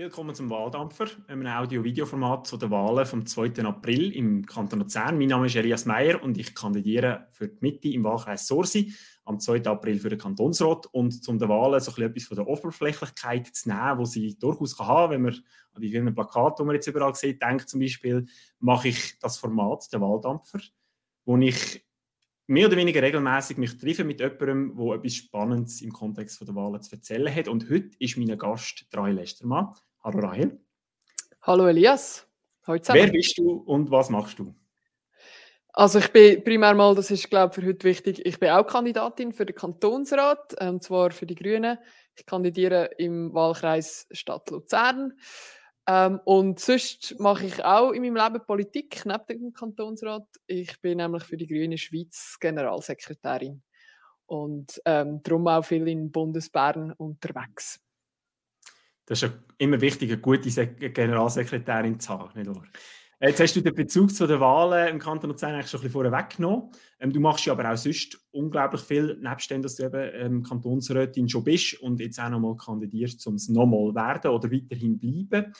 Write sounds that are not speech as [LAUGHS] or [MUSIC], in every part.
Willkommen zum Wahldampfer, einem Audio-Video-Format zu den Wahlen vom 2. April im Kanton Luzern. Mein Name ist Elias Meyer und ich kandidiere für die Mitte im Wahlkreis Sorsi am 2. April für den Kantonsrat. Und zum den Wahlen so etwas von der Oberflächlichkeit zu nehmen, die sie durchaus kann haben wenn man an die vielen Plakate, die man jetzt überall sieht, denkt zum Beispiel, mache ich das Format, der Wahldampfer, wo ich mehr oder weniger regelmäßig mich treffe mit jemandem, der etwas Spannendes im Kontext der Wahlen zu erzählen hat. Und heute ist mein Gast Rahel Lestermann. Hallo Rahel. Hallo Elias. Hallo Wer bist du und was machst du? Also ich bin primär mal, das ist glaube ich für heute wichtig, ich bin auch Kandidatin für den Kantonsrat, und ähm, zwar für die Grünen. Ich kandidiere im Wahlkreis Stadt Luzern. Ähm, und sonst mache ich auch in meinem Leben Politik, neben dem Kantonsrat. Ich bin nämlich für die Grüne Schweiz Generalsekretärin und ähm, darum auch viel in Bundesbern unterwegs. Das ist ja immer wichtig, eine gute Generalsekretärin zu haben, nicht wahr? Jetzt hast du den Bezug zu den Wahlen im Kanton Luzern eigentlich schon ein bisschen vorher weggenommen. Ähm, du machst ja aber auch sonst unglaublich viel, nebst dem, dass du eben ähm, Kantonsrätin schon bist und jetzt auch nochmal kandidierst, um es nochmal werden oder weiterhin bleiben.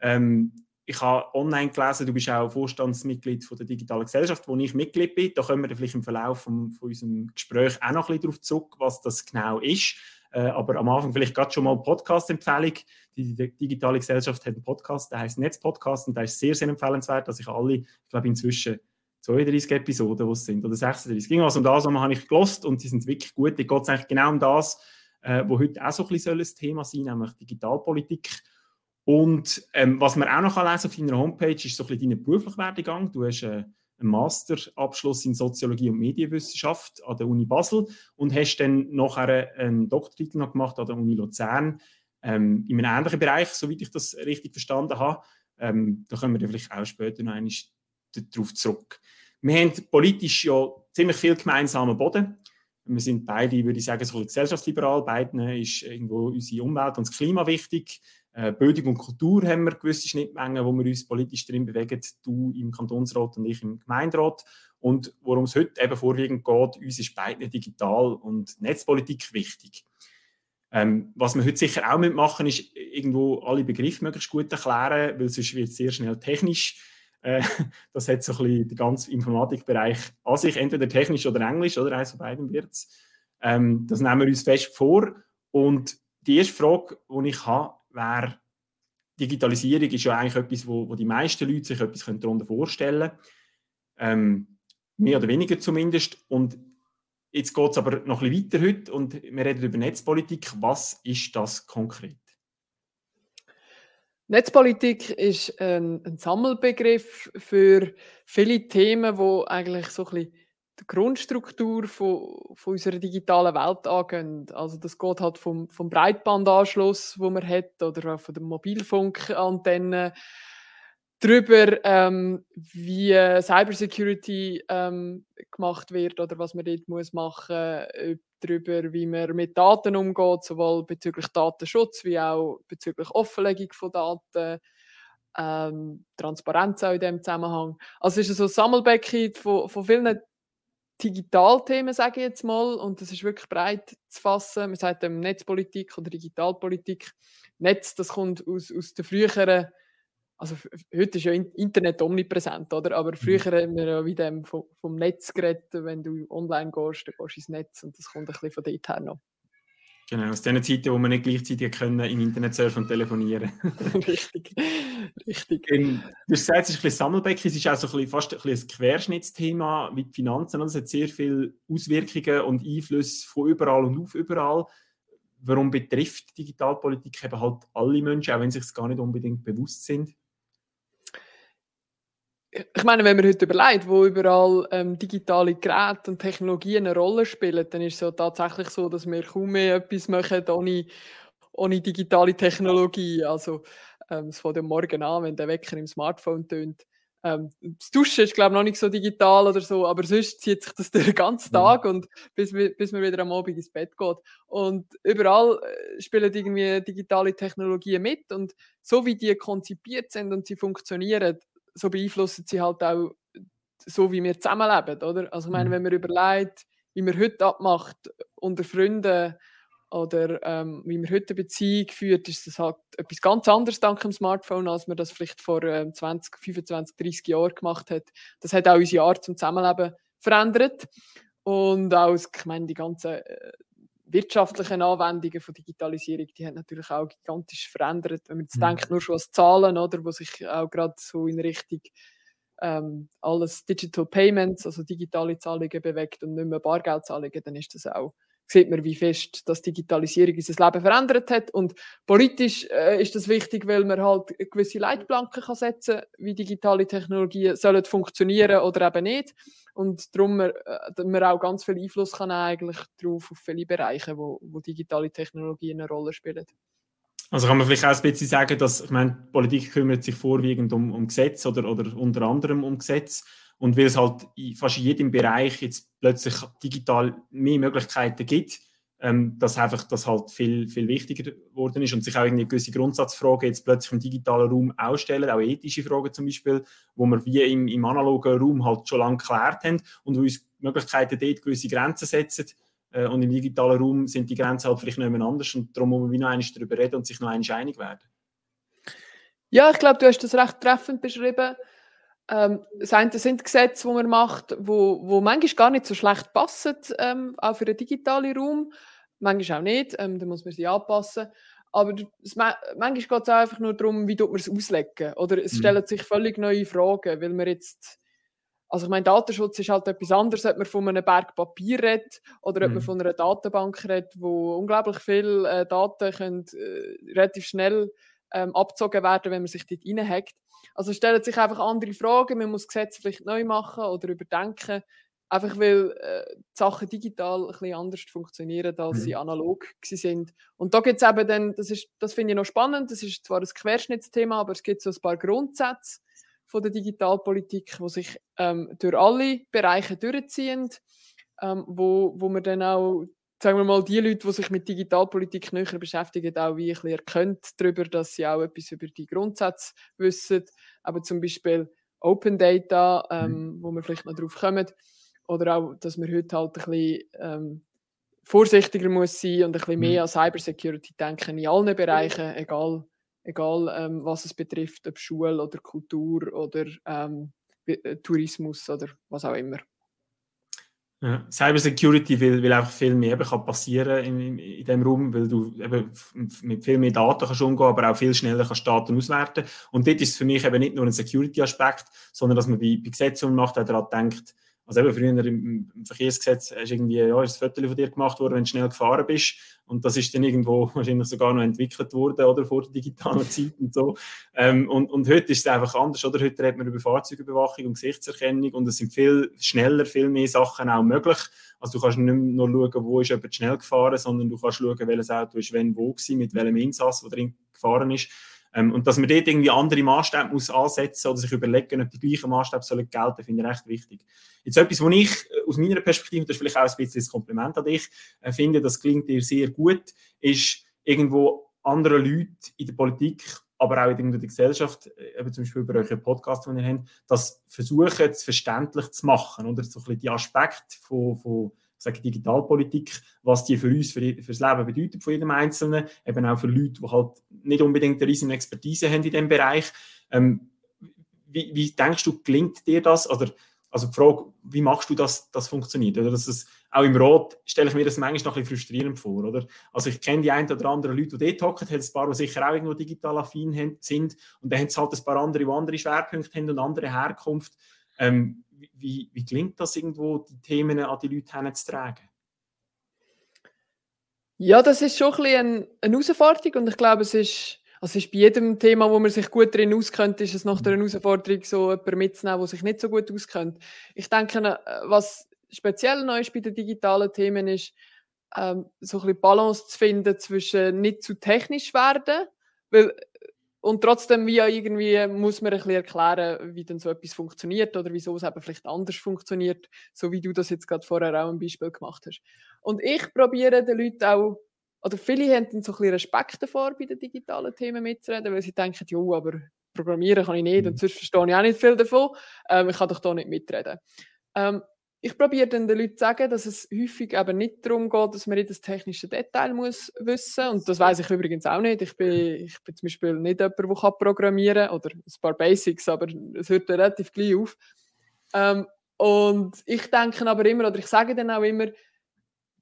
Ähm, ich habe online gelesen, du bist auch Vorstandsmitglied von der Digitalen Gesellschaft, wo ich Mitglied bin. Da kommen wir vielleicht im Verlauf von, von unserem Gespräch auch noch ein bisschen darauf zurück, was das genau ist. Äh, aber am Anfang vielleicht gerade schon mal Podcast-Empfehlung. Die, die, digitale Gesellschaft hat einen Podcast, der heißt Netzpodcast und der ist sehr, sehr empfehlenswert. dass ich alle, ich glaube inzwischen 32 Episoden, die es sind, oder 36. Ging also um das, habe ich gelost und sie sind wirklich gut. Ich geht es eigentlich genau um das, äh, wo heute auch so ein bisschen ein Thema sein soll, nämlich Digitalpolitik. Und ähm, was man auch noch lesen auf deiner Homepage, ist so ein bisschen dein beruflicher Werdegang. Du hast äh, einen Masterabschluss in Soziologie und Medienwissenschaft an der Uni Basel und hast dann nachher einen Doktortitel noch gemacht an der Uni Luzern ähm, in einem ähnlichen Bereich, soweit ich das richtig verstanden habe. Ähm, da kommen wir vielleicht auch später noch einmal darauf zurück. Wir haben politisch ja ziemlich viel gemeinsamen Boden. Wir sind beide, würde ich sagen, so gesellschaftsliberal. Beiden ist irgendwo unsere Umwelt und das Klima wichtig. Äh, Bildung und Kultur haben wir gewisse Schnittmengen, wo wir uns politisch drin bewegen, du im Kantonsrat und ich im Gemeinderat. Und worum es heute eben vorwiegend geht, uns ist beide Digital- und Netzpolitik wichtig. Ähm, was wir heute sicher auch mitmachen, ist irgendwo alle Begriffe möglichst gut erklären, weil sonst wird es sehr schnell technisch. Äh, [LAUGHS] das hat so ein bisschen den ganzen Informatikbereich an sich, entweder technisch oder englisch, oder eins von beiden wird es. Ähm, das nehmen wir uns fest vor. Und die erste Frage, die ich habe, wäre, Digitalisierung ist ja eigentlich etwas, wo, wo die meisten Leute sich etwas darunter vorstellen können. Ähm, mehr oder weniger zumindest. Und jetzt geht es aber noch ein bisschen weiter heute und wir reden über Netzpolitik. Was ist das konkret? Netzpolitik ist ein, ein Sammelbegriff für viele Themen, wo eigentlich so ein bisschen die Grundstruktur von, von unserer digitalen Welt angehen. Also das geht halt vom, vom Breitbandanschluss, wo man hat, oder auch von der Mobilfunkantenne, darüber, ähm, wie Cybersecurity ähm, gemacht wird oder was man dort muss machen muss, darüber, wie man mit Daten umgeht, sowohl bezüglich Datenschutz wie auch bezüglich Offenlegung von Daten, ähm, Transparenz auch in dem Zusammenhang. Also es ist so ein Sammelbecken von, von vielen Digitalthemen, sage ich jetzt mal, und das ist wirklich breit zu fassen. Man sagt dem Netzpolitik oder Digitalpolitik. Netz, das kommt aus, aus der früheren, also heute ist ja Internet omnipräsent, oder? Aber mhm. früher haben wir ja wieder vom, vom Netz geredet, wenn du online gehst, dann gehst du ins Netz und das kommt ein bisschen von dort her noch. Genau, aus den Zeiten, wo wir nicht gleichzeitig können im Internet surfen und telefonieren. [LAUGHS] richtig, richtig. Ähm, du hast gesagt, es ist ein bisschen Sammelbecken, es ist auch so ein bisschen, fast ein, bisschen ein Querschnittsthema wie die Finanzen. Es hat sehr viele Auswirkungen und Einflüsse von überall und auf überall. Warum betrifft Digitalpolitik eben halt alle Menschen, auch wenn sie sich gar nicht unbedingt bewusst sind? Ich meine, wenn man heute überlegt, wo überall ähm, digitale Geräte und Technologien eine Rolle spielen, dann ist es ja tatsächlich so, dass wir kaum mehr etwas machen ohne, ohne digitale Technologie. Also ähm, es fängt am Morgen an, wenn der Wecker im Smartphone tönt. Ähm, das Duschen ist, glaube ich, noch nicht so digital oder so, aber sonst zieht sich das den ganzen mhm. Tag und bis, bis man wieder am Abend ins Bett geht. Und überall äh, spielen irgendwie digitale Technologien mit und so wie die konzipiert sind und sie funktionieren, so beeinflussen sie halt auch so, wie wir zusammenleben, oder? Also ich meine, mhm. wenn man überlegt, wie man heute abmacht unter Freunden oder ähm, wie man heute eine Beziehung führt, ist das halt etwas ganz anderes dank dem Smartphone, als man das vielleicht vor ähm, 20, 25, 30 Jahren gemacht hat. Das hat auch unsere Art zum Zusammenleben verändert. Und auch, ich meine, die ganzen äh, wirtschaftlichen Anwendungen von Digitalisierung, die haben natürlich auch gigantisch verändert. Wenn man jetzt mhm. denkt, nur schon an Zahlen, oder, wo sich auch gerade so in Richtung ähm, alles Digital Payments, also digitale Zahlungen bewegt und nicht mehr Bargeldzahlungen, dann ist das auch sieht man, wie fest das Digitalisierung unser Leben verändert hat. Und politisch äh, ist das wichtig, weil man halt gewisse Leitplanken kann setzen kann, wie digitale Technologien sollen funktionieren oder eben nicht. Und darum äh, man auch ganz viel Einfluss kann eigentlich drauf auf viele Bereiche, wo, wo digitale Technologien eine Rolle spielen. Also kann man vielleicht auch ein bisschen sagen, dass ich meine, Politik kümmert sich vorwiegend um, um Gesetz oder, oder unter anderem um Gesetz. Und weil es halt in fast in jedem Bereich jetzt plötzlich digital mehr Möglichkeiten gibt, ähm, dass einfach das halt viel, viel wichtiger geworden ist und sich auch irgendwie gewisse Grundsatzfragen jetzt plötzlich im digitalen Raum ausstellen, auch ethische Fragen zum Beispiel, wo wir wie im, im analogen Raum halt schon lange geklärt haben und wo uns Möglichkeiten dort gewisse Grenzen setzen äh, und im digitalen Raum sind die Grenzen halt vielleicht nicht mehr anders und darum muss man wie noch einmal darüber reden und sich noch einmal einig werden. Ja, ich glaube, du hast das recht treffend beschrieben. Ähm, das eine sind Gesetze, die man macht, wo, wo manchmal gar nicht so schlecht passen, ähm, auch für den digitalen Raum. Manchmal auch nicht, ähm, da muss man sie anpassen. Aber es, manchmal geht es einfach nur darum, wie man es auslegen. Oder es mhm. stellen sich völlig neue Fragen, weil man jetzt also ich meine, Datenschutz ist halt etwas anderes, ob man von einem Berg Papier redet oder ob mhm. man von einer Datenbank redet, wo unglaublich viele äh, Daten können, äh, relativ schnell ähm, abgezogen werden, wenn man sich dort reinhackt. Also stellen sich einfach andere Fragen, man muss Gesetze vielleicht neu machen oder überdenken, einfach weil äh, die Sachen digital ein bisschen anders funktionieren, als mhm. sie analog sind. Und da gibt es eben dann, das, ist, das finde ich noch spannend, das ist zwar ein Querschnittsthema, aber es gibt so ein paar Grundsätze von der Digitalpolitik, die sich ähm, durch alle Bereiche durchziehen, ähm, wo, wo man dann auch sagen wir mal, die Leute, die sich mit Digitalpolitik näher beschäftigen, auch wie ein bisschen erkennt darüber, dass sie auch etwas über die Grundsätze wissen. Aber zum Beispiel Open Data, ähm, mhm. wo wir vielleicht noch drauf kommen. Oder auch, dass man heute halt ein bisschen ähm, vorsichtiger muss sein und ein bisschen mehr mhm. an Cybersecurity denken in allen Bereichen, egal, egal ähm, was es betrifft, ob Schule oder Kultur oder ähm, äh, Tourismus oder was auch immer. Ja. Cybersecurity will, will einfach viel mehr kann passieren in, in, in dem Raum, weil du eben mit viel mehr Daten kannst umgehen, aber auch viel schneller kannst Daten auswerten. Und dort ist es für mich eben nicht nur ein Security-Aspekt, sondern dass man bei, bei Gesetzen macht, auch daran denkt, also eben früher im, im Verkehrsgesetz hast irgendwie, ja, ist ein Foto von dir gemacht worden, wenn du schnell gefahren bist. Und das ist dann irgendwo [LAUGHS] wahrscheinlich sogar noch entwickelt worden, oder, vor der digitalen [LAUGHS] Zeit und so. Ähm, und, und heute ist es einfach anders, oder? Heute redet man über Fahrzeugüberwachung und Gesichtserkennung und es sind viel schneller, viel mehr Sachen auch möglich. Also du kannst nicht nur schauen, wo ist jemand schnell gefahren, sondern du kannst schauen, welches Auto ist wenn wo gewesen, mit welchem Insass, der drin gefahren ist. Ähm, und dass man dort irgendwie andere Maßstäbe muss ansetzen oder sich überlegen, ob die gleichen Maßstäbe sollen gelten, finde ich recht wichtig. Jetzt etwas, was ich äh, aus meiner Perspektive, das ist vielleicht auch ein bisschen ein Kompliment an dich, äh, finde, das klingt dir sehr gut, ist irgendwo andere Leute in der Politik, aber auch in der Gesellschaft, äh, eben zum Beispiel über eure Podcast, die ihr habt, das versuchen, es verständlich zu machen, oder so ein bisschen die Aspekte von, von sage Digitalpolitik, was die für uns, für, das Leben bedeutet von jedem Einzelnen, eben auch für Leute, die halt nicht unbedingt eine riesige Expertise haben in diesem Bereich. Ähm, wie, wie, denkst du, gelingt dir das? Oder, also die Frage, wie machst du das, das funktioniert? Oder dass es, auch im Rot stelle ich mir das manchmal noch ein bisschen frustrierend vor, oder? Also ich kenne die ein oder anderen Leute, die dort hocken, hat ein paar, die sicher auch irgendwo digital affin sind und dann haben es halt ein paar andere, die andere Schwerpunkte haben und andere Herkunft. Ähm, wie, wie gelingt das irgendwo, die Themen an die Leute heranzutragen? Ja, das ist schon ein bisschen eine, Herausforderung und ich glaube, es ist, also ist bei jedem Thema, wo man sich gut drin auskennt, ist es noch eine Herausforderung, so jemanden mitzunehmen, der sich nicht so gut auskennt. Ich denke, äh, was speziell neu ist bei den digitalen Themen ist, ähm, so ein bisschen Balance zu finden zwischen nicht zu technisch werden, weil und trotzdem wie irgendwie muss man ein bisschen erklären, wie denn so etwas funktioniert oder wieso es eben vielleicht anders funktioniert, so wie du das jetzt gerade vorher auch ein Beispiel gemacht hast. Und ich probiere den Leuten auch, oder viele haben dann so ein bisschen Respekt davor, bei den digitalen Themen mitzureden, weil sie denken, jo, aber programmieren kann ich nicht und mhm. sonst verstehe ich auch nicht viel davon, ähm, ich kann doch da nicht mitreden. Ähm, ich probiere dann den Leuten zu sagen, dass es häufig eben nicht darum geht, dass man jedes technische Detail muss wissen und das weiß ich übrigens auch nicht. Ich bin, ich bin zum Beispiel nicht jemand, der programmieren kann oder ein paar Basics, aber es hört relativ gleich auf. Ähm, und ich denke aber immer, oder ich sage dann auch immer,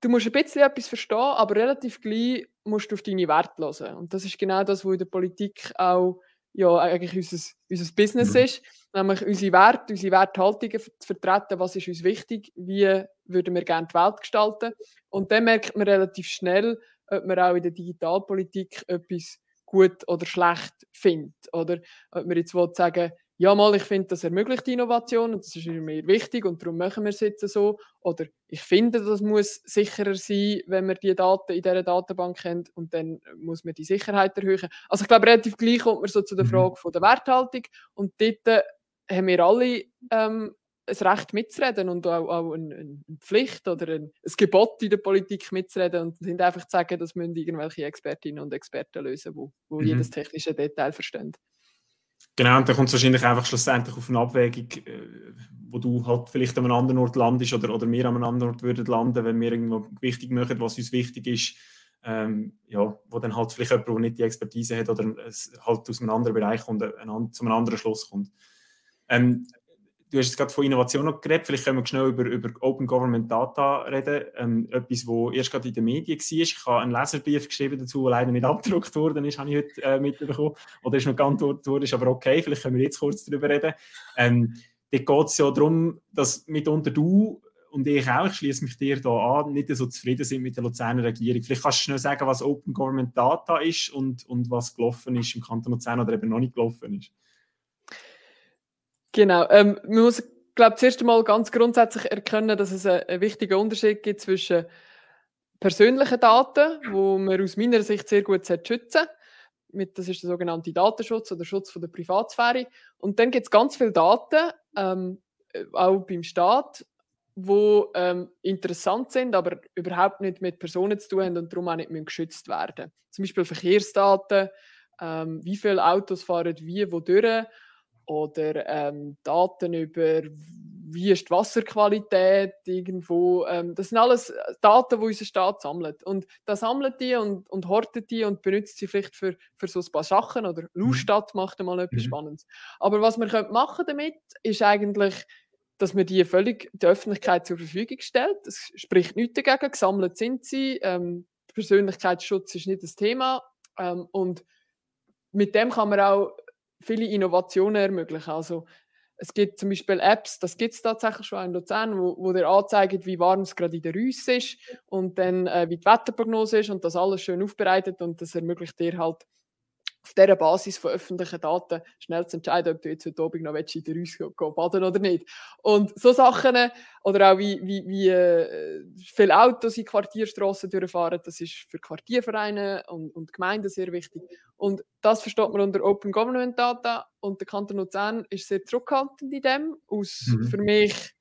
du musst ein bisschen etwas verstehen, aber relativ gleich musst du auf deine Werte hören. Und das ist genau das, was in der Politik auch ja, eigentlich unser, unser Business mhm. ist, nämlich unsere Werte, unsere Werthaltungen zu vertreten, was ist uns wichtig, wie würden wir gerne die Welt gestalten. Und dann merkt man relativ schnell, ob man auch in der Digitalpolitik etwas gut oder schlecht findet. Oder ob man jetzt will sagen ja, mal, ich finde, das ermöglicht Innovation und das ist mir wichtig und darum machen wir es jetzt so. Oder ich finde, das muss sicherer sein, wenn wir die Daten in dieser Datenbank haben und dann muss man die Sicherheit erhöhen. Also ich glaube, relativ gleich kommt man so zu der mhm. Frage von der Werthaltung und dort haben wir alle ähm, ein Recht mitzureden und auch, auch eine, eine, Pflicht oder ein, ein, Gebot in der Politik mitzureden und sind einfach zu sagen, das müssen irgendwelche Expertinnen und Experten lösen, die mhm. jedes technische Detail verstehen. Genau, und dann kommt es wahrscheinlich einfach schlussendlich auf eine Abwägung, äh, wo du halt vielleicht an einem anderen Ort landest oder, oder wir an einem anderen Ort würden landen, wenn wir irgendwo wichtig machen, was uns wichtig ist. Ähm, ja, wo dann halt vielleicht jemand, der nicht die Expertise hat oder es halt aus einem anderen Bereich kommt, ein, zu einem anderen Schluss kommt. Ähm, du hast jetzt gerade von Innovation noch geredet, vielleicht können wir schnell über, über Open Government Data reden. Ähm, etwas, was erst gerade in den Medien war. Ich habe einen Leserbrief geschrieben dazu, der leider nicht [LAUGHS] abgedruckt worden ist, habe ich heute äh, mitbekommen. Oder ist noch geantwortet worden, ist aber okay, vielleicht können wir jetzt kurz darüber reden. Ähm, dort geht es ja darum, dass mitunter du und ich auch, ich schließe mich dir da an, nicht so zufrieden sind mit der Luzerner Regierung. Vielleicht kannst du schnell sagen, was Open Government Data ist und, und was gelaufen ist im Kanton Luzern oder eben noch nicht gelaufen ist. Genau. Ähm, man muss, glaube zuerst einmal ganz grundsätzlich erkennen, dass es einen, einen wichtigen Unterschied gibt zwischen persönlichen Daten, wo man aus meiner Sicht sehr gut schützen mit, das ist der sogenannte Datenschutz oder Schutz von der Privatsphäre. Und dann gibt es ganz viele Daten, ähm, auch beim Staat, wo ähm, interessant sind, aber überhaupt nicht mit Personen zu tun haben und darum auch nicht mehr geschützt werden. Zum Beispiel Verkehrsdaten, ähm, wie viele Autos fahren wie, wo durch oder ähm, Daten über wie ist die Wasserqualität irgendwo. Ähm, das sind alles Daten, die unser Staat sammelt. Und da sammelt die und, und hortet die und benutzt sie vielleicht für, für so ein paar Sachen. Oder Lustadt mhm. macht mal etwas mhm. Spannendes. Aber was man machen damit, ist eigentlich, dass man die völlig der Öffentlichkeit zur Verfügung stellt. Es spricht nichts dagegen. Gesammelt sind sie. Ähm, Persönlichkeitsschutz ist nicht das Thema. Ähm, und mit dem kann man auch viele Innovationen ermöglichen. Also es gibt zum Beispiel Apps, das gibt es tatsächlich schon in Luzern, wo, wo dir anzeigt, wie warm es gerade in der Rüss ist und dann äh, wie die Wetterprognose ist und das alles schön aufbereitet und das ermöglicht dir halt auf dieser Basis von öffentlichen Daten schnell zu entscheiden, ob du jetzt heute Abend noch in der Rüss baden oder nicht. Und so Sachen, oder auch wie, wie, wie äh, viele Autos in Quartierstraßen durchfahren, das ist für Quartiervereine und, und Gemeinden sehr wichtig. Und das versteht man unter Open Government Data und der Kanton Luzern ist sehr zurückhaltend in dem, aus mhm. für mich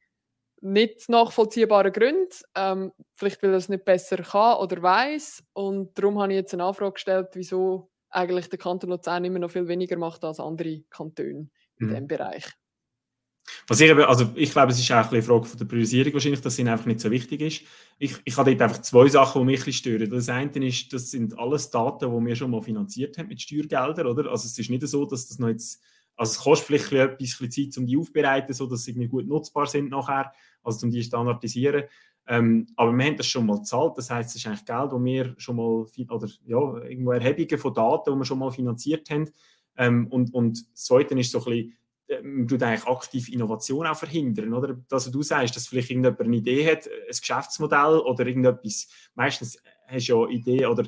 nicht nachvollziehbaren Gründen. Ähm, vielleicht weil er es nicht besser kann oder weiß. Und darum habe ich jetzt eine Anfrage gestellt, wieso eigentlich der Kanton Luzern immer noch viel weniger macht als andere Kantone in mhm. diesem Bereich. Was ich, also ich glaube, es ist auch eine Frage von der Priorisierung wahrscheinlich, dass es einfach nicht so wichtig ist. Ich, ich habe dort einfach zwei Sachen, die mich ein stören. Das eine ist, das sind alles Daten, die wir schon mal finanziert haben mit Steuergeldern, oder? Also es ist nicht so, dass das noch jetzt, also es kostet vielleicht ein bisschen Zeit, um die aufzubereiten, so dass sie irgendwie gut nutzbar sind nachher, also um die standardisieren. Ähm, aber wir haben das schon mal gezahlt, das heißt, es ist eigentlich Geld, das wir schon mal, oder ja, irgendwo Erhebungen von Daten, die wir schon mal finanziert haben. Ähm, und, und das Zweite ist so ein bisschen, äh, man tut eigentlich aktiv Innovation auch verhindern, oder? Dass du sagst, dass vielleicht irgendjemand eine Idee hat, ein Geschäftsmodell oder irgendetwas, meistens hast du ja Ideen oder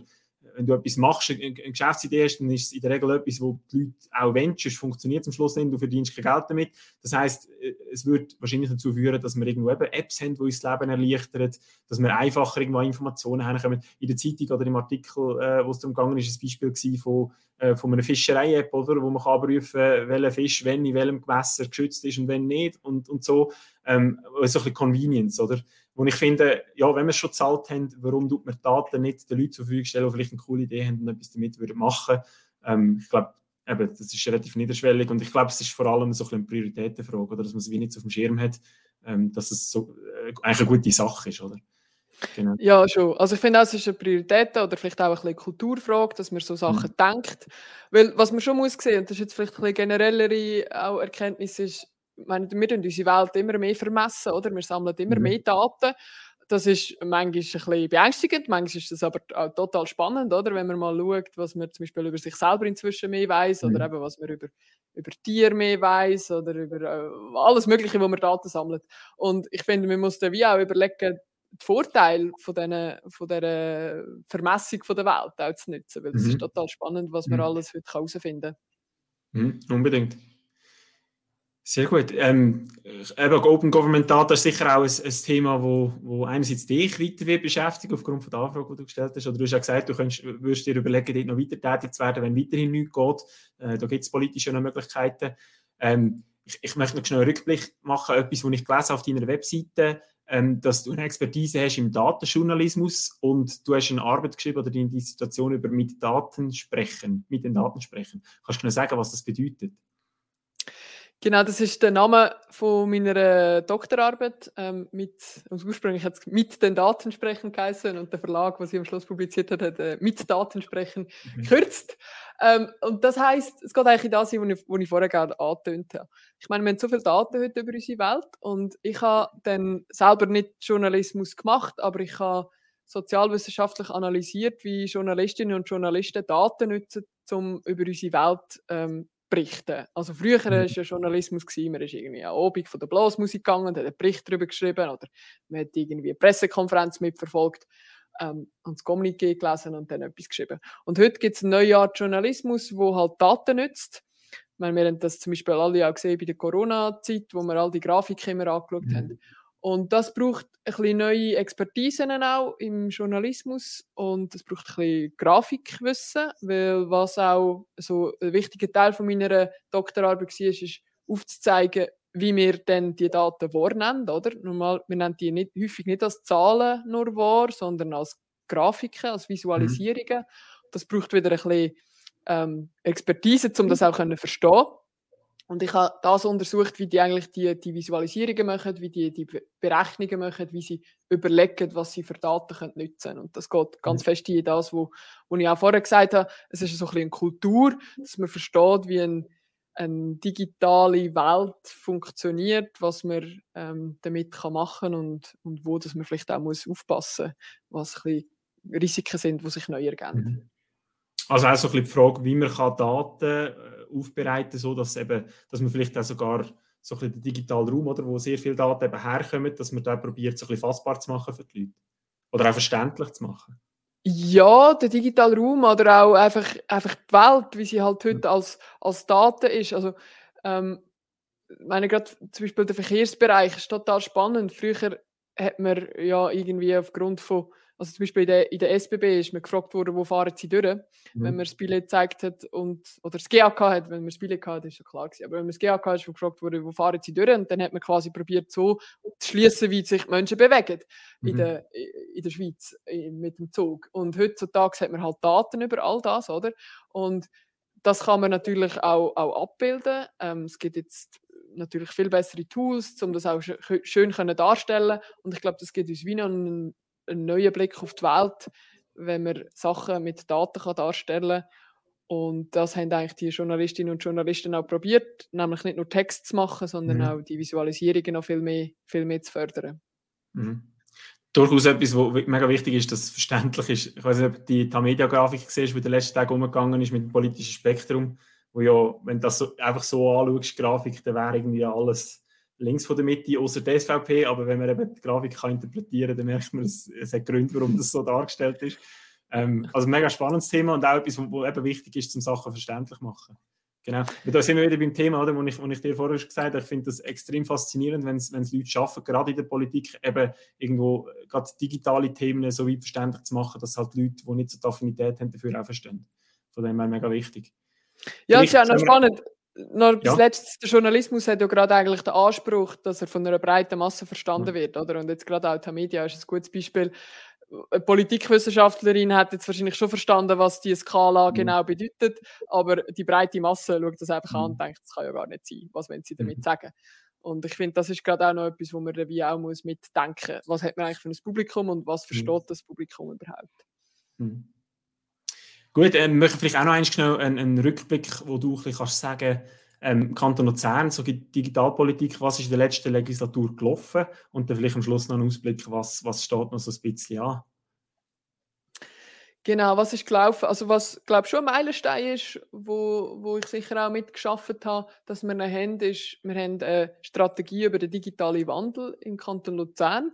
wenn du etwas machst, eine Geschäftsidee hast, dann ist es in der Regel etwas, wo die Leute auch sonst funktioniert am Schluss nicht, du verdienst kein Geld damit. Das heißt, äh, es wird wahrscheinlich dazu führen, dass wir irgendwo eben Apps haben, die uns das Leben erleichtern, dass wir einfacher irgendwo Informationen haben In der Zeitung oder im Artikel, äh, wo es darum gegangen ist, ein Beispiel von, äh, von einer Fischerei-App, wo man kann prüfen kann, welcher Fisch wenn in welchem Gewässer geschützt ist und wenn nicht und, und so. Ähm, so ein bisschen Convenience, oder? wo ich finde, ja, wenn wir es schon gezahlt haben, warum tut man Daten nicht den Leuten zur Verfügung stellen, die vielleicht eine coole Idee haben und etwas damit würden machen ähm, Ich glaube, das ist relativ niederschwellig und ich glaube, es ist vor allem so ein eine Prioritätenfrage, oder dass man es wie nicht auf dem Schirm hat. ähm, dass es so, äh, eigentlich eine gute Sache ist, oder? Genau. Ja, schon. Also ich finde, das ist eine Priorität oder vielleicht auch ein bisschen Kulturfrage, dass man so Sachen mhm. denkt. Weil was man schon muss sehen, und das ist jetzt vielleicht ein bisschen generellere auch Erkenntnis, ist, meine, wir unsere Welt immer mehr vermessen, oder? Wir sammeln immer mhm. mehr Daten. Das ist manchmal ein bisschen beängstigend, manchmal ist das aber auch total spannend, oder? Wenn man mal schaut, was man zum Beispiel über sich selber inzwischen mehr weiß mhm. oder eben was man über, über Tiere mehr weiß oder über äh, alles Mögliche, wo man Daten sammelt. Und ich finde, man muss da wie auch überlegen, die Vorteile von, diesen, von dieser Vermessung von der Welt auch zu nutzen, weil es mhm. ist total spannend, was man mhm. alles heute herausfinden kann. Mhm, unbedingt. Sehr gut. Ähm, eben Open Government Data ist sicher auch ein, ein Thema, wo, wo einerseits dich weiter wird beschäftigen aufgrund von der Anfrage, die du gestellt hast. Oder du hast ja gesagt, du könntest, würdest dir überlegen, dort noch weiter tätig zu werden, wenn weiterhin nichts geht. Äh, da gibt es politische Möglichkeiten. Ähm, ich, ich, möchte noch schnell einen Rückblick machen, etwas, was ich gelesen auf deiner Webseite, ähm, dass du eine Expertise hast im Datenjournalismus und du hast eine Arbeit geschrieben oder in die Situation über mit Daten sprechen, mit den Daten sprechen. Kannst du mir sagen, was das bedeutet? Genau, das ist der Name von meiner Doktorarbeit. Ähm, mit, also ursprünglich hat es mit den Daten sprechen geheißen und der Verlag, was sie am Schluss publiziert hat, hat äh, mit Daten sprechen mhm. gekürzt. Ähm, und das heißt, es geht eigentlich in das, was ich, was ich vorher gerade angetönt habe. Ich meine, wir haben so viele Daten heute über unsere Welt und ich habe dann selber nicht Journalismus gemacht, aber ich habe sozialwissenschaftlich analysiert, wie Journalistinnen und Journalisten Daten nutzen, um über unsere Welt ähm, berichten. Also früher war mhm. ja Journalismus, gewesen, man ist irgendwie an Obig von der Blasmusik gegangen und hat einen Bericht darüber geschrieben oder man hat irgendwie eine Pressekonferenz mitverfolgt ähm, und das Kommuniqué gelesen und dann etwas geschrieben. Und heute gibt es eine neue Art Journalismus, wo halt Daten nützt. Ich meine, wir haben das zum Beispiel alle auch gesehen bei der Corona-Zeit, wo wir all die Grafiken immer angeschaut mhm. haben. Und das braucht ein bisschen neue Expertisen auch im Journalismus und es braucht ein bisschen Grafikwissen, weil was auch so ein wichtiger Teil von meiner Doktorarbeit war, ist aufzuzeigen, wie wir denn die Daten wahrnehmen, oder? Normal, wir nennen die nicht, häufig nicht als Zahlen nur wahr, sondern als Grafiken, als Visualisierungen. Mhm. Das braucht wieder ein bisschen ähm, Expertise, um das auch zu verstehen. Und ich habe das untersucht, wie die eigentlich die, die Visualisierungen machen, wie die die Berechnungen machen, wie sie überlegen, was sie für Daten können nutzen können. Und das geht ganz mhm. fest in das, wo, wo ich auch vorher gesagt habe, es ist so ein bisschen eine Kultur, dass man versteht, wie ein, eine digitale Welt funktioniert, was man ähm, damit kann machen und, und wo dass man vielleicht auch muss aufpassen muss, was ein bisschen Risiken sind, die sich neu ergeben. Mhm. Also auch so ein die Frage, wie man kann Daten äh, aufbereiten kann, so dass, eben, dass man vielleicht auch sogar so ein den digitalen Raum, oder, wo sehr viele Daten eben herkommen, dass man da probiert, so ein fassbar zu machen für die Leute. Oder auch verständlich zu machen. Ja, der digitale Raum oder auch einfach, einfach die Welt, wie sie halt heute als, als Daten ist. Also, ähm, ich meine, gerade zum Beispiel der Verkehrsbereich ist total spannend. Früher hat man ja irgendwie aufgrund von also zum Beispiel in der, in der SBB ist man gefragt worden, wo fahren sie durch, mhm. wenn man das Billett gezeigt hat und, oder das GAK hat, wenn man das Billett hatte, ist ja klar gewesen. Aber wenn man das GAK hat, ist man gefragt worden, wo fahren sie durch und dann hat man quasi probiert so zu schließen, wie sich die Menschen bewegen mhm. in, der, in der Schweiz mit dem Zug. Und heutzutage hat man halt Daten über all das, oder? Und das kann man natürlich auch, auch abbilden. Ähm, es gibt jetzt natürlich viel bessere Tools, um das auch schön können darstellen Und ich glaube, das gibt uns wie noch einen einen neuen Blick auf die Welt, wenn man Sachen mit Daten kann darstellen kann. Und das haben eigentlich die Journalistinnen und Journalisten auch probiert, nämlich nicht nur Text zu machen, sondern mhm. auch die Visualisierungen noch viel mehr, viel mehr zu fördern. Mhm. Durchaus etwas, was mega wichtig ist, dass es verständlich ist. Ich weiß nicht, ob du die Tamedia-Grafik gesehen die der letzten Tag umgegangen ist mit dem politischen Spektrum, wo ja, wenn du das so, einfach so anschaust, Grafik, dann wäre irgendwie alles links von der Mitte, außer der SVP. Aber wenn man eben die Grafik kann interpretieren kann, dann merkt man, es, es hat Gründe, warum das so dargestellt ist. Ähm, also ein mega spannendes Thema und auch etwas, was eben wichtig ist, zum Sachen verständlich zu machen. Genau. Und da sind wir wieder beim Thema, oder, wo, ich, wo ich dir vorher schon gesagt habe, ich finde das extrem faszinierend, wenn es Leute schaffen, gerade in der Politik eben irgendwo gerade digitale Themen so weit verständlich zu machen, dass halt Leute, die nicht so die Affinität haben, dafür auch verstehen. Von dem her mega wichtig. Ja, es ist ja noch spannend. Noch ja. Letztes, der Journalismus hat ja gerade eigentlich den Anspruch, dass er von einer breiten Masse verstanden ja. wird, oder? Und jetzt gerade auch die Media ist ein gutes Beispiel. Eine Politikwissenschaftlerin hat jetzt wahrscheinlich schon verstanden, was die Skala mhm. genau bedeutet, aber die breite Masse schaut das einfach mhm. an und denkt, das kann ja gar nicht sein. Was wollen sie damit mhm. sagen? Und ich finde, das ist gerade auch noch etwas, wo man wie auch muss mitdenken muss. Was hat man eigentlich für ein Publikum und was versteht mhm. das Publikum überhaupt? Mhm. Gut, ähm, möchte vielleicht auch noch schnell einen, einen Rückblick, wo du ein bisschen kannst sagen ähm, Kanton Luzern, so Digitalpolitik, was ist in der letzten Legislatur gelaufen und dann vielleicht am Schluss noch einen Ausblick, was, was steht noch so ein bisschen an. Genau, was ist gelaufen? Also was, glaube schon ein Meilenstein ist, wo, wo ich sicher auch mitgeschafft habe, dass wir eine haben, ist, wir haben eine Strategie über den digitalen Wandel im Kanton Luzern.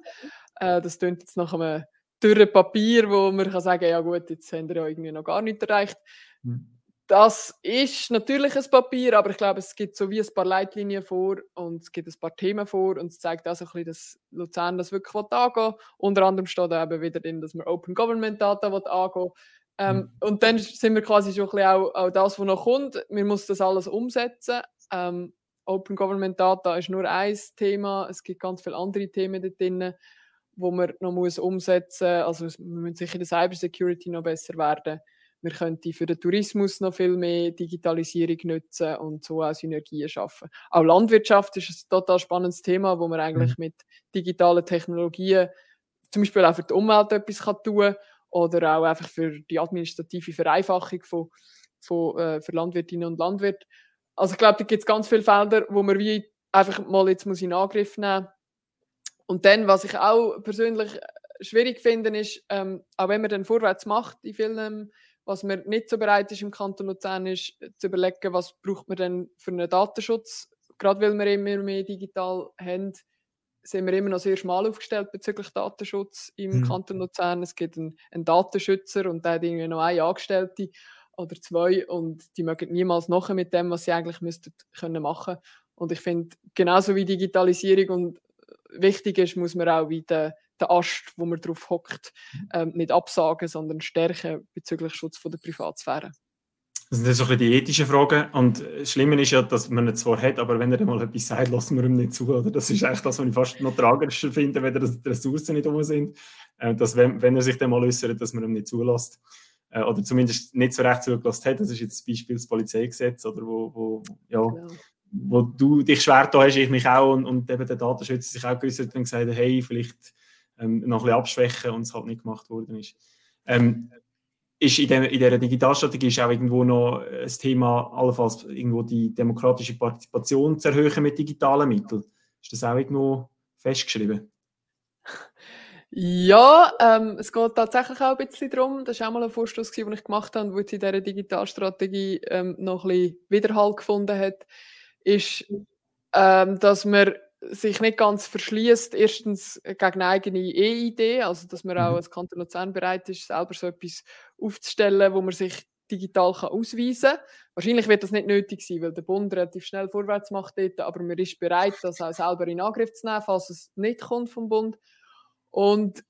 Äh, das klingt jetzt nach einem dürren Papier, wo man kann sagen, ja gut, jetzt haben wir ja irgendwie noch gar nicht erreicht. Mhm. Das ist natürlich ein Papier, aber ich glaube, es gibt so wie ein paar Leitlinien vor und es gibt ein paar Themen vor und es zeigt auch so ein bisschen, dass Luzern das wirklich angehen Unter anderem steht da eben wieder drin, dass man Open Government Data angehen ähm, mhm. Und dann sind wir quasi schon ein bisschen auch, auch das, was noch kommt. Wir müssen das alles umsetzen. Ähm, Open Government Data ist nur ein Thema. Es gibt ganz viele andere Themen dort drin, wo man noch muss umsetzen muss. Also wir müssen sicher in der Cyber Security noch besser werden. Wir könnten für den Tourismus noch viel mehr Digitalisierung nutzen und so auch Synergien schaffen. Auch Landwirtschaft ist ein total spannendes Thema, wo man eigentlich mhm. mit digitalen Technologien zum Beispiel auch für die Umwelt etwas kann tun oder auch einfach für die administrative Vereinfachung von, von, äh, für Landwirtinnen und Landwirte. Also ich glaube, da gibt es ganz viele Felder, wo man wie einfach mal jetzt muss in Angriff nehmen und dann, was ich auch persönlich schwierig finde, ist, ähm, auch wenn man dann vorwärts macht in vielen was man nicht so bereit ist im Kanton Luzern, ist zu überlegen, was braucht man denn für einen Datenschutz. Gerade weil wir immer mehr digital haben, sind wir immer noch sehr schmal aufgestellt bezüglich Datenschutz im mhm. Kanton Luzern. Es gibt einen, einen, Datenschützer und der hat irgendwie noch eine Angestellte oder zwei und die mögen niemals nachher mit dem, was sie eigentlich müssten können machen. Und ich finde, genauso wie Digitalisierung und wichtig ist, muss man auch wieder den Ast, wo man drauf hockt, mhm. ähm, nicht absagen, sondern stärken bezüglich Schutz von der Privatsphäre. Das sind so ein die ethischen Fragen. Und das Schlimme ist ja, dass man ihn zwar hat, aber wenn er mal etwas sagt, lassen wir ihm nicht zu. Oder? Das ist eigentlich das, was ich fast noch tragischer finde, wenn die Ressourcen nicht um sind. Äh, dass, wenn, wenn er sich dann mal äußert, dass man ihm nicht zulässt. Äh, oder zumindest nicht so recht zugelassen hat. Das ist jetzt das Beispiel des Polizeigesetzes, oder wo, wo, ja, genau. Wo du dich schwer da hast, ich mich auch, und, und eben der Datenschützer sich auch geäußert und gesagt hey, vielleicht ähm, noch ein bisschen abschwächen und es halt nicht gemacht worden ist. Ähm, ist in, der, in dieser Digitalstrategie ist auch irgendwo noch ein Thema, allenfalls irgendwo die demokratische Partizipation zu erhöhen mit digitalen Mitteln. Ist das auch irgendwo festgeschrieben? Ja, ähm, es geht tatsächlich auch ein bisschen darum, das war auch mal ein Vorstoß, den ich gemacht habe, wo jetzt in dieser Digitalstrategie ähm, noch ein bisschen Widerhall gefunden hat, ist, ähm, dass man sich nicht ganz verschließt, erstens gegen eine eigene E-Idee, also dass man auch mhm. als Kanton Luzern bereit ist, selber so etwas aufzustellen, wo man sich digital kann ausweisen kann. Wahrscheinlich wird das nicht nötig sein, weil der Bund relativ schnell vorwärts macht dort, aber man ist bereit, das auch selber in Angriff zu nehmen, falls es nicht kommt vom Bund. Und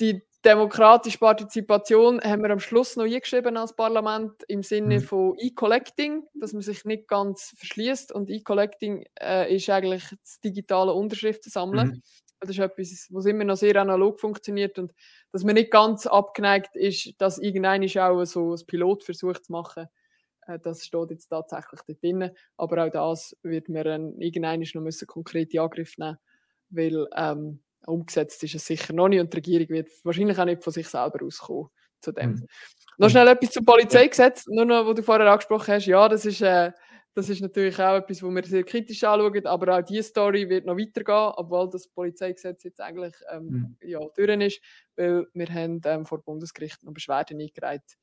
die demokratische Partizipation haben wir am Schluss noch eingeschrieben als Parlament im Sinne mhm. von E-Collecting, dass man sich nicht ganz verschließt. Und E-Collecting äh, ist eigentlich das digitale Unterschriften sammeln. Mhm. Das ist etwas, was immer noch sehr analog funktioniert und dass man nicht ganz abgeneigt ist, dass irgendein auch so ein Pilotversuch zu machen. Äh, das steht jetzt tatsächlich dort drin. Aber auch das wird man irgendein noch müssen konkrete Angriff nehmen, weil ähm, umgesetzt ist es sicher noch nicht und die Regierung wird wahrscheinlich auch nicht von sich selber auskommen zu dem. Mhm. Noch schnell etwas zum Polizeigesetz, nur noch, wo du vorher angesprochen hast. Ja, das ist, äh, das ist natürlich auch etwas, wo wir sehr kritisch anschauen, aber auch diese Story wird noch weitergehen, obwohl das Polizeigesetz jetzt eigentlich ähm, mhm. ja, durch ist, weil wir haben ähm, vor Bundesgericht noch Beschwerden eingereicht,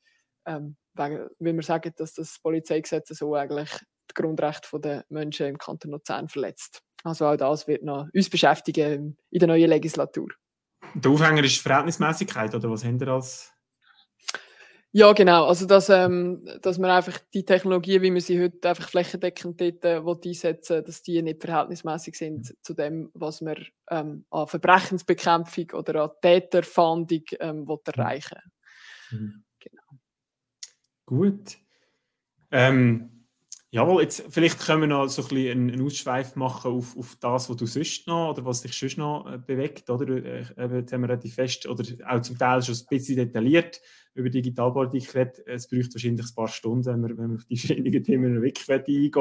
ähm, weil wir sagen, dass das Polizeigesetz so eigentlich die Grundrechte der Menschen im Kanton Luzern verletzt. Also auch das wird noch uns beschäftigen in der neuen Legislatur. Der Aufhänger ist Verhältnismäßigkeit, oder was haben als ja, genau. Also, dass, ähm, dass man einfach die Technologie, wie wir sie heute einfach flächendeckend dort äh, einsetzen dass die nicht verhältnismäßig sind mhm. zu dem, was man ähm, an Verbrechensbekämpfung oder an Täterfahndung ähm, will mhm. erreichen mhm. Genau. Gut. Ähm, Jawohl, jetzt vielleicht können wir noch so ein bisschen einen, einen Ausschweif machen auf, auf das, was du sonst noch oder was dich sonst noch äh, bewegt, oder? Äh, jetzt haben wir relativ fest oder auch zum Teil schon ein bisschen detailliert über Digitalpolitik geredet. Es braucht wahrscheinlich ein paar Stunden, wenn wir, wenn wir auf die [LAUGHS] verschiedenen Themen wirklich eingehen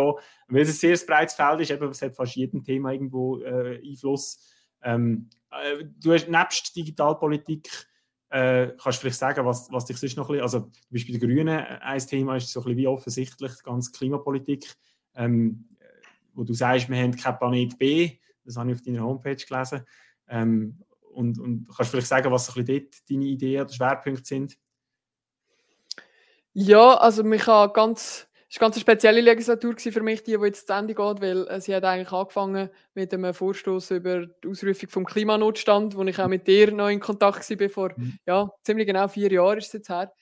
Weil es ein sehr breites Feld ist, eben, es hat fast jedem Thema irgendwo äh, Einfluss. Ähm, äh, du hast nebst Digitalpolitik äh, kannst du vielleicht sagen, was, was dich sonst noch ein bisschen, also du bist bei den Grünen, äh, ein Thema ist so ein bisschen wie offensichtlich, die ganze Klimapolitik, ähm, wo du sagst, wir haben kein Planet B, das habe ich auf deiner Homepage gelesen, ähm, und, und kannst du vielleicht sagen, was so ein bisschen dort deine Ideen oder Schwerpunkte sind? Ja, also mich kann ganz es war eine ganz spezielle Legislatur für mich, die, die jetzt zu Ende geht, weil äh, sie hat eigentlich angefangen mit einem Vorstoß über die Ausrufung vom Klimanotstand, wo ich auch mit dir noch in Kontakt war, vor mhm. ja, ziemlich genau vier Jahren ist es jetzt her,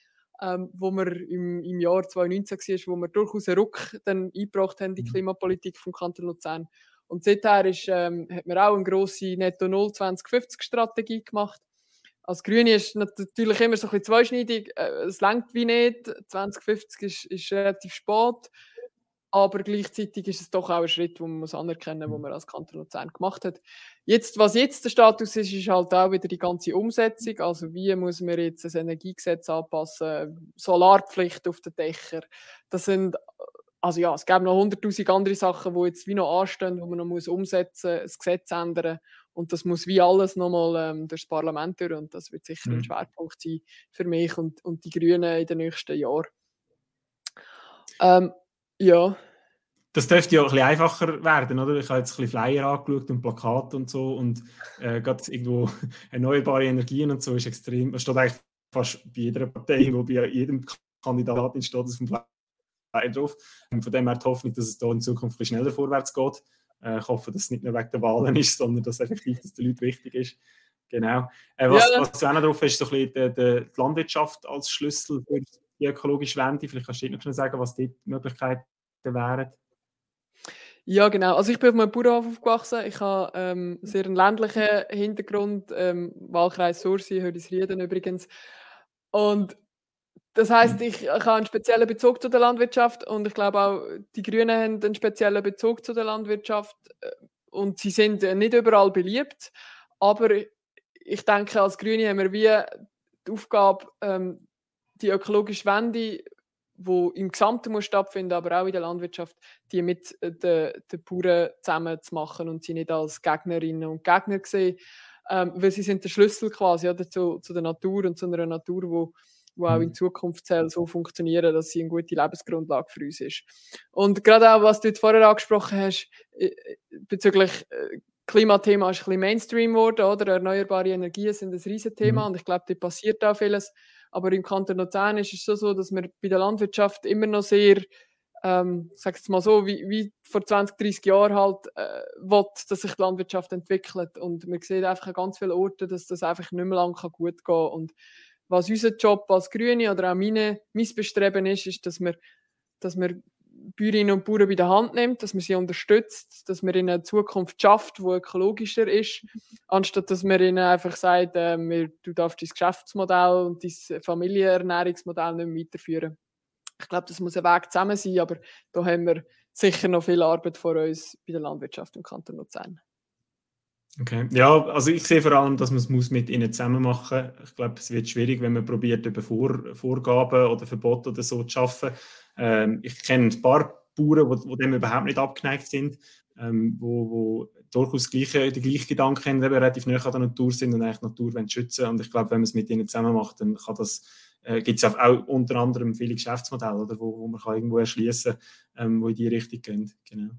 ähm, wo wir im, im Jahr 2019 war, wo wir durchaus einen Ruck dann eingebracht haben, die mhm. Klimapolitik vom Kanton Luzern. Und seither ist, ähm, hat man auch eine grosse Netto-Null-2050-Strategie gemacht, als Grüne ist natürlich immer so ein bisschen zweischneidig. Äh, es längt wie nicht. 2050 ist, ist relativ spät. Aber gleichzeitig ist es doch auch ein Schritt, den man muss anerkennen muss, den man als Kanton Luzern gemacht hat. Jetzt, was jetzt der Status ist, ist halt auch wieder die ganze Umsetzung. Also wie muss man jetzt das Energiegesetz anpassen, Solarpflicht auf den Dächern. Das sind, also ja, es gäbe noch hunderttausend andere Sachen, die jetzt wie noch anstehen, wo man noch muss umsetzen, das Gesetz ändern und das muss wie alles nochmal ähm, durchs Parlament durch und das wird sicher mhm. ein Schwerpunkt sein für mich und, und die Grünen in den nächsten Jahren. Ähm, ja. Das dürfte ja auch ein bisschen einfacher werden, oder? Ich habe jetzt ein bisschen Flyer angeschaut und Plakate und so und äh, gerade irgendwo [LAUGHS] erneuerbare Energien und so ist extrem, das steht eigentlich fast bei jeder Partei, wo bei jedem Kandidaten steht das vom Flyer drauf. Und von dem her die Hoffnung, dass es da in Zukunft ein bisschen schneller vorwärts geht. Äh, ich hoffe, dass es nicht nur wegen der Wahlen [LAUGHS] ist, sondern dass effektiv dass den Leuten wichtig ist. Genau. Äh, was, ja, was auch noch drauf ist, so ein bisschen die, die, die Landwirtschaft als Schlüssel für die ökologische Wende. Vielleicht kannst du noch schnell sagen, was die Möglichkeiten wären. Ja, genau. Also ich bin auf einem Bauernhof aufgewachsen. Ich habe ähm, sehr einen ländlichen Hintergrund, ähm, Wahlkreis Sursi, Hödisrieden übrigens. Und das heißt, mhm. ich, ich habe einen speziellen Bezug zu der Landwirtschaft und ich glaube auch, die Grünen haben einen speziellen Bezug zu der Landwirtschaft äh, und sie sind nicht überall beliebt. Aber ich denke, als Grüne haben wir wie die Aufgabe, ähm, die ökologische Wende, die im Gesamten muss stattfinden, aber auch in der Landwirtschaft, die mit den, den Bauern zusammen zu machen und sie nicht als Gegnerinnen und Gegner sehen, ähm, weil sie sind der Schlüssel quasi oder, zu, zu der Natur und zu einer Natur, die die auch in mhm. Zukunft so funktionieren, dass sie eine gute Lebensgrundlage für uns ist. Und gerade auch, was du vorher angesprochen hast, äh, äh, bezüglich äh, Klimathema ist ein bisschen Mainstream geworden, oder? Erneuerbare Energien sind ein Riesenthema mhm. und ich glaube, da passiert auch vieles. Aber im Kanton Luzern ist es so, so dass man bei der Landwirtschaft immer noch sehr, ähm, sag jetzt mal so, wie, wie vor 20, 30 Jahren halt, äh, will, dass sich die Landwirtschaft entwickelt. Und man sieht einfach an ganz vielen Orten, dass das einfach nicht mehr lange gut gehen kann. Und was unser Job als Grüne oder auch meine, mein Bestreben ist, ist, dass wir, dass wir Bäuerinnen und Bauern bei der Hand nimmt, dass man sie unterstützt, dass man ihnen eine Zukunft schafft, die ökologischer ist, [LAUGHS] anstatt dass man ihnen einfach sagt, äh, du darfst dein Geschäftsmodell und dein Familienernährungsmodell nicht mehr weiterführen. Ich glaube, das muss ein Weg zusammen sein, aber da haben wir sicher noch viel Arbeit vor uns bei der Landwirtschaft im Kanton Luzern. Okay. Ja, also ich sehe vor allem, dass man es mit ihnen zusammen machen muss. Ich glaube, es wird schwierig, wenn man probiert, über Vor Vorgaben oder Verbote oder so zu schaffen. Ähm, ich kenne ein paar Bauern, die, dem überhaupt nicht abgeneigt sind, ähm, wo, wo durchaus gleiche, die gleichen Gedanken haben, eben relativ nah an der Natur sind und eigentlich die Natur schützen Und ich glaube, wenn man es mit ihnen zusammen macht, dann kann das äh, gibt es auch, auch, unter anderem viele Geschäftsmodelle, oder, wo, wo man kann irgendwo erschließen kann, ähm, wo in die Richtung gehen. Genau.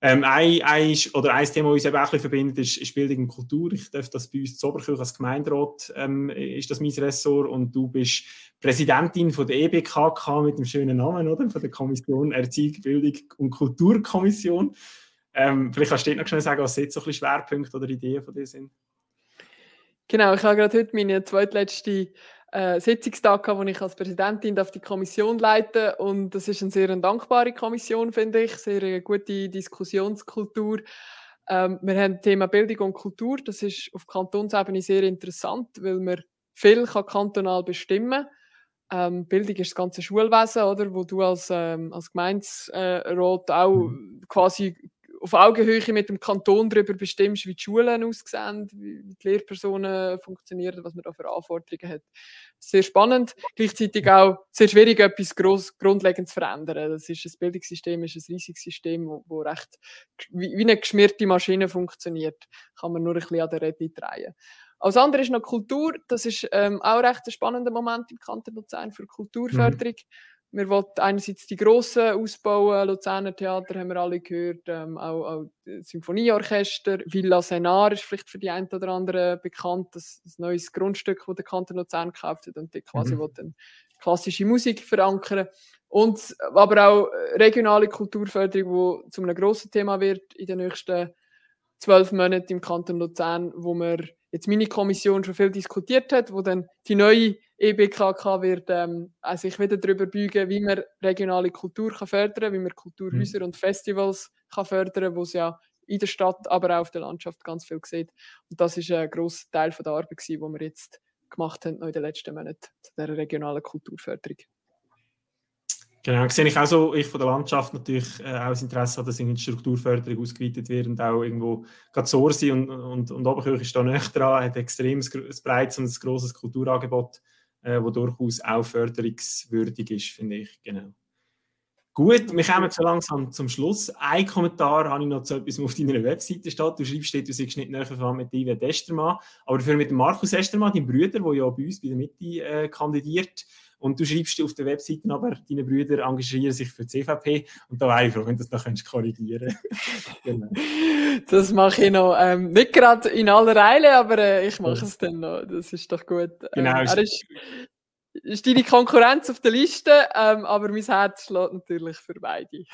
Ähm, ein, ein, oder ein Thema, das uns eben auch ein verbindet, ist, ist, Bildung und Kultur. Ich darf das bei uns zu Oberkirch als Gemeinderat, ähm, ist das mein Ressort und du bist Präsidentin von der EBKK mit dem schönen Namen, oder? Von der Kommission Erziehung, Bildung und Kulturkommission. Ähm, vielleicht kannst du noch schnell sagen, was jetzt so ein Schwerpunkte oder Ideen von dir sind. Genau, ich habe gerade heute meine zweitletzte äh, Sitzungstag gehabt, wo ich als Präsidentin darf die Kommission leiten und das ist eine sehr dankbare Kommission, finde ich, sehr eine gute Diskussionskultur. Ähm, wir haben das Thema Bildung und Kultur, das ist auf Kantonsebene sehr interessant, weil man viel kann kantonal bestimmen Ähm, Bildung ist das ganze Schulwesen, oder? Wo du als, ähm, als Gemeinsrat auch mhm. quasi auf Augenhöhe mit dem Kanton darüber bestimmst, wie die Schulen aussehen, wie die Lehrpersonen funktionieren, was man da für Anforderungen hat. Sehr spannend, gleichzeitig auch sehr schwierig, etwas gross, grundlegend zu verändern. Das ist ein Bildungssystem, ist ein riesiges System, wo, wo recht wie, wie, eine geschmierte Maschine funktioniert. Kann man nur ein bisschen an der Rede drehen. Als andere ist noch Kultur. Das ist ähm, auch recht ein spannender Moment im Kanton Luzern für Kulturförderung. Mhm. Wir wollen einerseits die grossen ausbauen, Luzerner Theater haben wir alle gehört, ähm, auch, auch Symphonieorchester, Villa Senar ist vielleicht für die einen oder anderen bekannt, das, das neues Grundstück, das der Kanton Luzern gekauft hat und die quasi mhm. dann klassische Musik verankern. Und aber auch regionale Kulturförderung, die zu einem grossen Thema wird in den nächsten zwölf Monaten im Kanton Luzern, wo wir jetzt meine Kommission schon viel diskutiert hat, wo dann die neue EBKK wird ähm, also ich wieder darüber beugen, wie man regionale Kultur kann fördern, wie man Kulturhäuser mhm. und Festivals kann fördern, wo es ja in der Stadt, aber auch auf der Landschaft ganz viel sieht. Und das ist ein grosser Teil von der Arbeit die wir jetzt gemacht haben in den letzten Monaten zu der regionalen Kulturförderung. Genau, sehe ich auch so, ich von der Landschaft natürlich äh, auch das Interesse habe, dass die Strukturförderung ausgeweitet wird und auch irgendwo gerade Sorsi und, und, und Oberkirch ist da näher dran, hat extrem ein breites und ein grosses Kulturangebot, äh, wo durchaus auch förderungswürdig ist, finde ich, genau. Gut, wir kommen so langsam zum Schluss. Ein Kommentar habe ich noch zu etwas, was auf deiner Webseite steht. Du schreibst, du seist nicht näher verwandt mit Ive Estermann, aber dafür mit Markus Estermann, deinem Bruder, der ja bei uns bei der Mitte äh, kandidiert. Und du schreibst auf der Webseite aber, deine Brüder engagieren sich für die CVP. Und da wäre ich froh, wenn du das noch korrigieren [LAUGHS] genau. Das mache ich noch. Ähm, nicht gerade in aller Eile, aber äh, ich mache es dann noch. Das ist doch gut. Genau. Ähm, er ist, ist deine Konkurrenz auf der Liste, ähm, aber mein Herz schlägt natürlich für beide.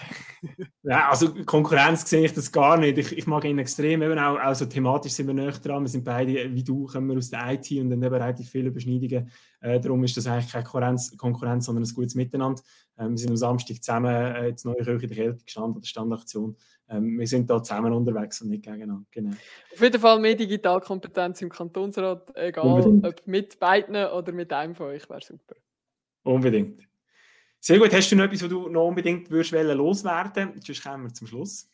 [LAUGHS] ja, also Konkurrenz sehe ich das gar nicht. Ich, ich mag ihn extrem, eben auch also thematisch sind wir näher dran. Wir sind beide, wie du, kommen wir aus der IT und dann eben relativ viele Überschneidungen. Äh, darum ist das eigentlich keine Konkurrenz, Konkurrenz sondern ein gutes Miteinander. Ähm, wir sind am Samstag zusammen äh, in Neue Kirche in der Kälte gestanden, der Standaktion. Ähm, wir sind da zusammen unterwegs und nicht gegeneinander. Genau. Auf jeden Fall mehr Digitalkompetenz im Kantonsrat, egal Unbedingt. ob mit beiden oder mit einem von euch, wäre super. Unbedingt. Sehr gut. Hast du noch etwas, was du noch unbedingt würdest loswerden Sonst kommen wir zum Schluss.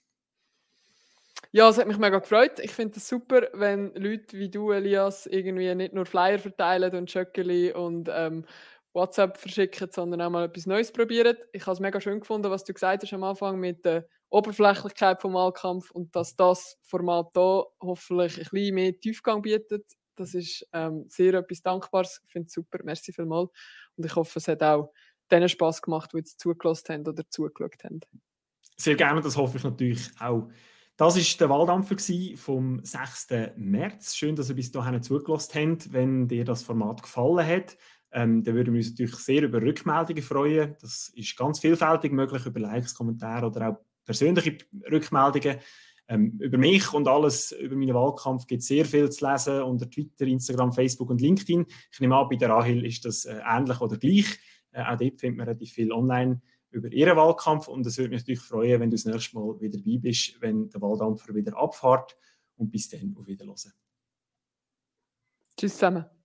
Ja, es hat mich mega gefreut. Ich finde es super, wenn Leute wie du, Elias, irgendwie nicht nur Flyer verteilen und Schöckeli und ähm, WhatsApp verschicken, sondern auch mal etwas Neues probieren. Ich habe es mega schön gefunden, was du gesagt hast am Anfang mit der Oberflächlichkeit vom Wahlkampf und dass das Format hier hoffentlich ein bisschen mehr Tiefgang bietet. Das ist ähm, sehr etwas Dankbares. Ich finde es super. Merci vielmals. Und ich hoffe, es hat auch denen Spass gemacht, die jetzt zugelassen haben oder zugeschaut haben. Sehr gerne, das hoffe ich natürlich auch. Das war der Wahldampfer vom 6. März. Schön, dass ihr bis dahin zugelassen habt. Wenn dir das Format gefallen hat, ähm, dann würden wir uns natürlich sehr über Rückmeldungen freuen. Das ist ganz vielfältig möglich, über Likes, Kommentare oder auch persönliche Rückmeldungen. Ähm, über mich und alles, über meinen Wahlkampf gibt es sehr viel zu lesen unter Twitter, Instagram, Facebook und LinkedIn. Ich nehme an, bei der Rahel ist das äh, ähnlich oder gleich. Äh, auch dort findet man relativ viel online über ihren Wahlkampf und es würde mich natürlich freuen, wenn du das nächste Mal wieder dabei bist, wenn der Wahldampfer wieder abfährt und bis dann auf Wiederhören. Tschüss zusammen.